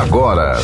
agora.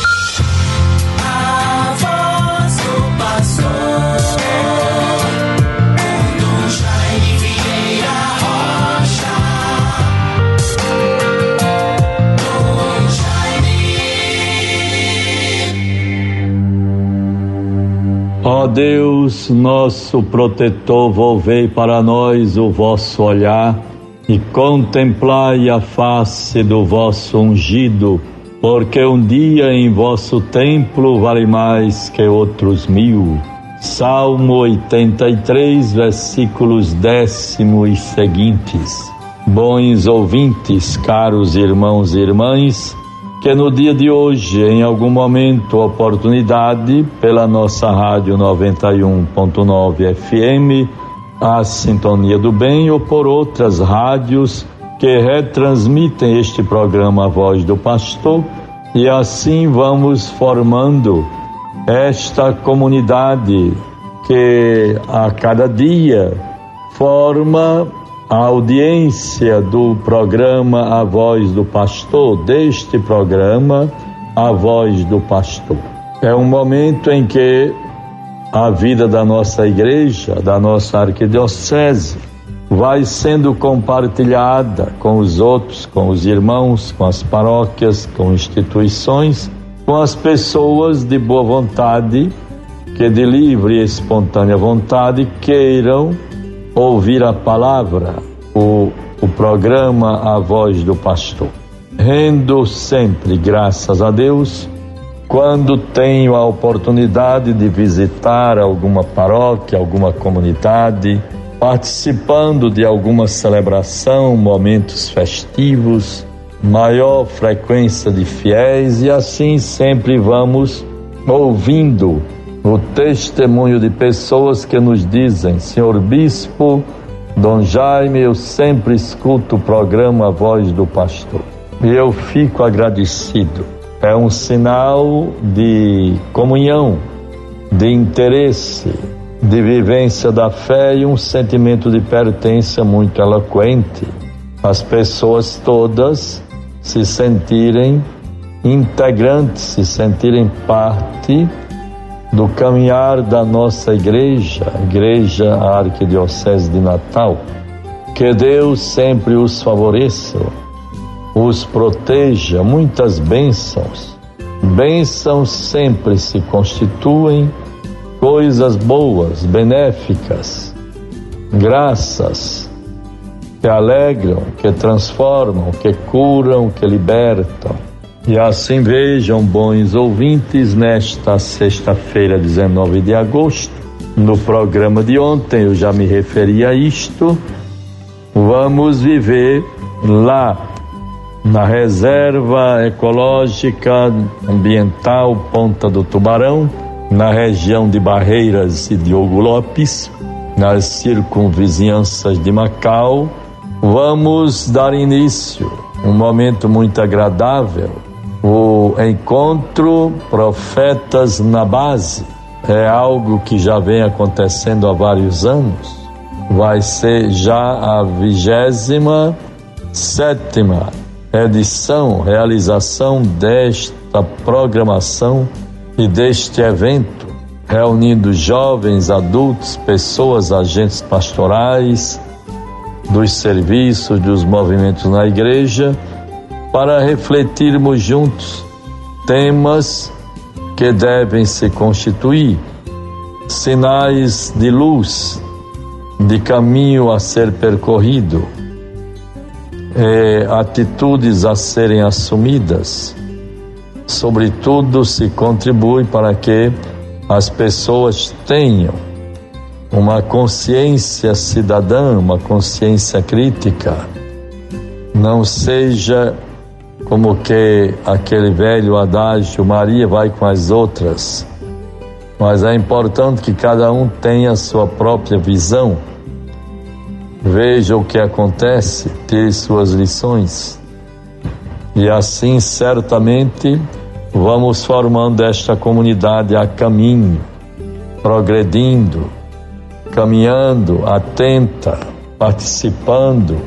Ó Deus, nosso protetor, volvei para nós o vosso olhar e contemplai a face do vosso ungido, porque um dia em vosso templo vale mais que outros mil. Salmo 83, versículos décimo e seguintes. Bons ouvintes, caros irmãos e irmãs, que no dia de hoje, em algum momento, oportunidade, pela nossa rádio 91.9 FM, a Sintonia do Bem ou por outras rádios que retransmitem este programa A Voz do Pastor, e assim vamos formando esta comunidade que a cada dia forma a audiência do programa A Voz do Pastor, deste programa A Voz do Pastor. É um momento em que a vida da nossa igreja, da nossa arquidiocese, vai sendo compartilhada com os outros, com os irmãos, com as paróquias, com instituições, com as pessoas de boa vontade que de livre e espontânea vontade queiram ouvir a palavra, o, o programa A Voz do Pastor. Rendo sempre graças a Deus quando tenho a oportunidade de visitar alguma paróquia, alguma comunidade, participando de alguma celebração, momentos festivos, maior frequência de fiéis e assim sempre vamos ouvindo o testemunho de pessoas que nos dizem: Senhor Bispo, Dom Jaime, eu sempre escuto o programa A Voz do Pastor e eu fico agradecido. É um sinal de comunhão, de interesse, de vivência da fé e um sentimento de pertença muito eloquente. As pessoas todas se sentirem integrantes, se sentirem parte do caminhar da nossa igreja, Igreja Arquidiocese de Natal. Que Deus sempre os favoreça os proteja, muitas bênçãos. Bênçãos sempre se constituem coisas boas, benéficas, graças que alegram, que transformam, que curam, que libertam. E assim vejam, bons ouvintes, nesta sexta-feira, 19 de agosto, no programa de ontem eu já me referi a isto. Vamos viver lá na Reserva Ecológica Ambiental Ponta do Tubarão, na região de Barreiras e Diogo Lopes, nas circunvizinhanças de Macau. Vamos dar início, um momento muito agradável, o encontro Profetas na Base. É algo que já vem acontecendo há vários anos. Vai ser já a vigésima sétima edição, realização desta programação e deste evento, reunindo jovens, adultos, pessoas, agentes pastorais, dos serviços, dos movimentos na igreja, para refletirmos juntos temas que devem se constituir sinais de luz, de caminho a ser percorrido é, atitudes a serem assumidas, sobretudo se contribui para que as pessoas tenham uma consciência cidadã, uma consciência crítica, não seja como que aquele velho adágio Maria vai com as outras, mas é importante que cada um tenha a sua própria visão. Veja o que acontece, tire suas lições. E assim, certamente, vamos formando esta comunidade a caminho, progredindo, caminhando, atenta, participando,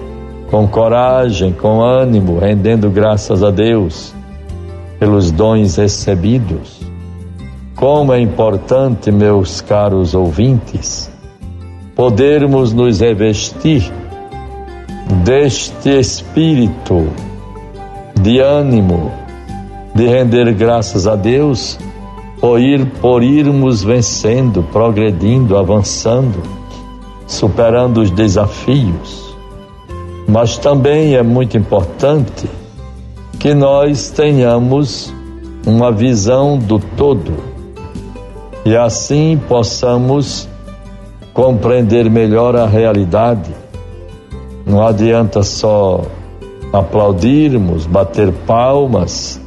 com coragem, com ânimo, rendendo graças a Deus. pelos dons recebidos. Como é importante, meus caros ouvintes, podermos nos revestir deste espírito de ânimo, de render graças a Deus por, ir, por irmos vencendo, progredindo, avançando, superando os desafios. Mas também é muito importante que nós tenhamos uma visão do todo e assim possamos compreender melhor a realidade. Não adianta só aplaudirmos, bater palmas,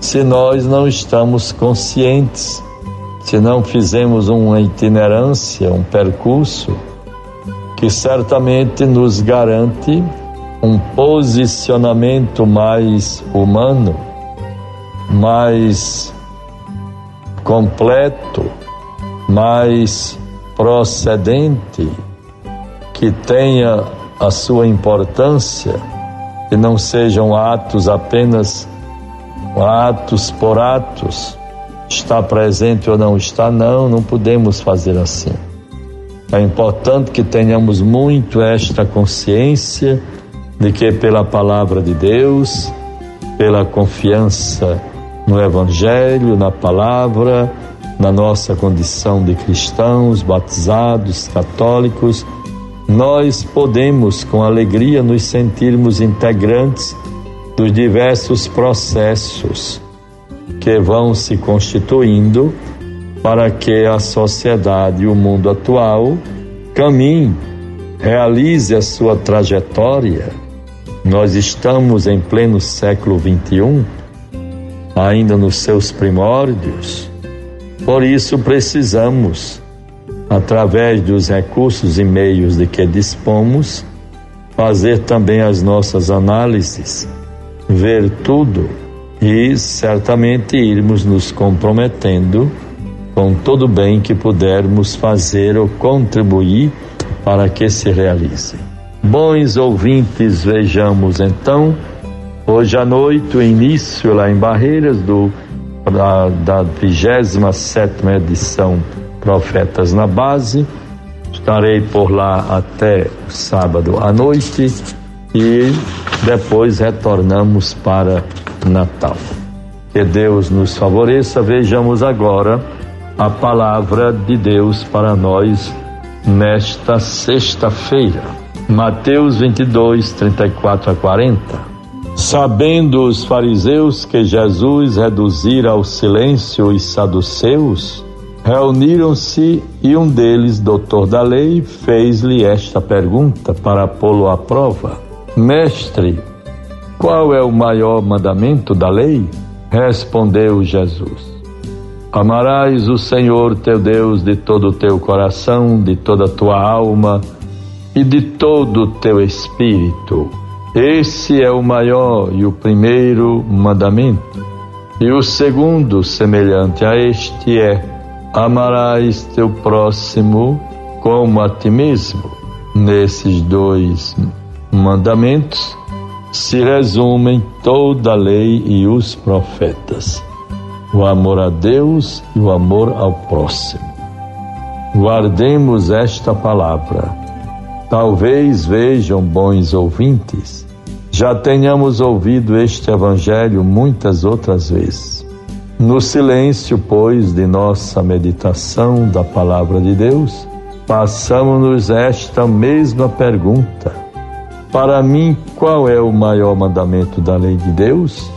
se nós não estamos conscientes, se não fizemos uma itinerância, um percurso que certamente nos garante um posicionamento mais humano, mais completo, mais procedente, que tenha a sua importância, e não sejam atos apenas atos por atos, está presente ou não está, não, não podemos fazer assim. É importante que tenhamos muito esta consciência de que pela palavra de Deus, pela confiança no Evangelho, na palavra, na nossa condição de cristãos, batizados, católicos, nós podemos com alegria nos sentirmos integrantes dos diversos processos que vão se constituindo para que a sociedade e o mundo atual caminhe, realize a sua trajetória. Nós estamos em pleno século XXI, ainda nos seus primórdios, por isso precisamos, através dos recursos e meios de que dispomos, fazer também as nossas análises ver tudo e certamente irmos nos comprometendo com todo o bem que pudermos fazer ou contribuir para que se realize. Bons ouvintes, vejamos então, hoje à noite, o início lá em Barreiras do, da, da 27 edição Profetas na Base. Estarei por lá até sábado à noite e depois retornamos para Natal. Que Deus nos favoreça. Vejamos agora a palavra de Deus para nós nesta sexta-feira. Mateus 22, 34 a 40. Sabendo os fariseus que Jesus reduzira ao silêncio os saduceus, reuniram-se e um deles, doutor da lei, fez-lhe esta pergunta para pô-lo à prova Mestre, qual é o maior mandamento da lei? Respondeu Jesus: Amarás o Senhor teu Deus de todo o teu coração, de toda a tua alma e de todo o teu espírito. Esse é o maior e o primeiro mandamento. E o segundo, semelhante a este, é: Amarás teu próximo como a ti mesmo. Nesses dois mandamentos se resumem toda a lei e os profetas: o amor a Deus e o amor ao próximo. Guardemos esta palavra. Talvez vejam, bons ouvintes, já tenhamos ouvido este Evangelho muitas outras vezes. No silêncio, pois, de nossa meditação da palavra de Deus, passamos-nos esta mesma pergunta para mim, qual é o maior mandamento da lei de Deus?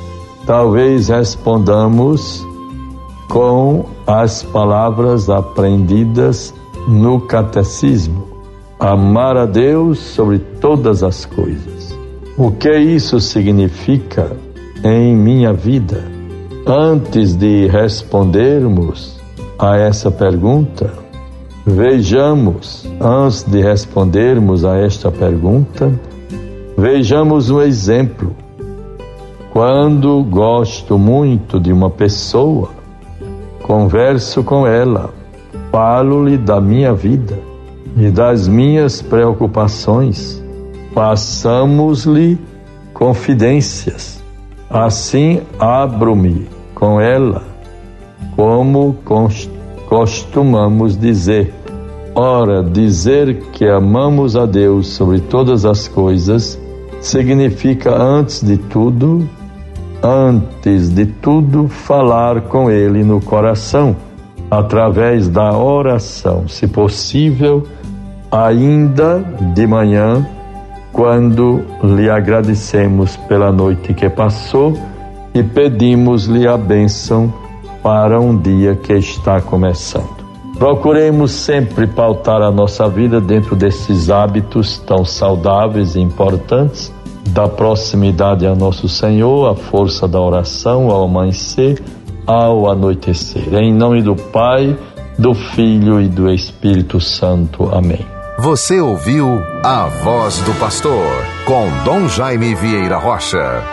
Talvez respondamos com as palavras aprendidas no catecismo: amar a Deus sobre todas as coisas. O que isso significa em minha vida? Antes de respondermos a essa pergunta, vejamos, antes de respondermos a esta pergunta, Vejamos um exemplo. Quando gosto muito de uma pessoa, converso com ela, falo-lhe da minha vida e das minhas preocupações, passamos-lhe confidências. Assim abro-me com ela, como costumamos dizer. Ora, dizer que amamos a Deus sobre todas as coisas significa, antes de tudo, antes de tudo, falar com Ele no coração, através da oração, se possível, ainda de manhã, quando lhe agradecemos pela noite que passou e pedimos-lhe a bênção para um dia que está começando. Procuremos sempre pautar a nossa vida dentro desses hábitos tão saudáveis e importantes da proximidade a nosso Senhor, a força da oração ao amanhecer, ao anoitecer. Em nome do Pai, do Filho e do Espírito Santo. Amém. Você ouviu a voz do pastor com Dom Jaime Vieira Rocha.